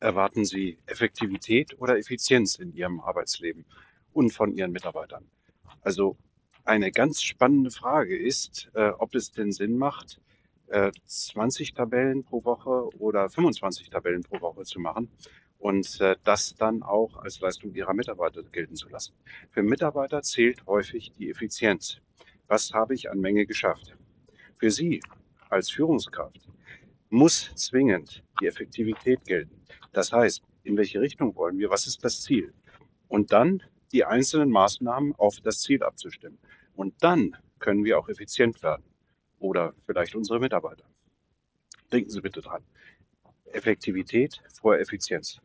Erwarten Sie Effektivität oder Effizienz in Ihrem Arbeitsleben und von Ihren Mitarbeitern? Also eine ganz spannende Frage ist, äh, ob es denn Sinn macht, äh, 20 Tabellen pro Woche oder 25 Tabellen pro Woche zu machen und äh, das dann auch als Leistung Ihrer Mitarbeiter gelten zu lassen. Für Mitarbeiter zählt häufig die Effizienz. Was habe ich an Menge geschafft? Für Sie als Führungskraft muss zwingend die Effektivität gelten. Das heißt, in welche Richtung wollen wir, was ist das Ziel? Und dann die einzelnen Maßnahmen auf das Ziel abzustimmen. Und dann können wir auch effizient werden. Oder vielleicht unsere Mitarbeiter. Denken Sie bitte dran. Effektivität vor Effizienz.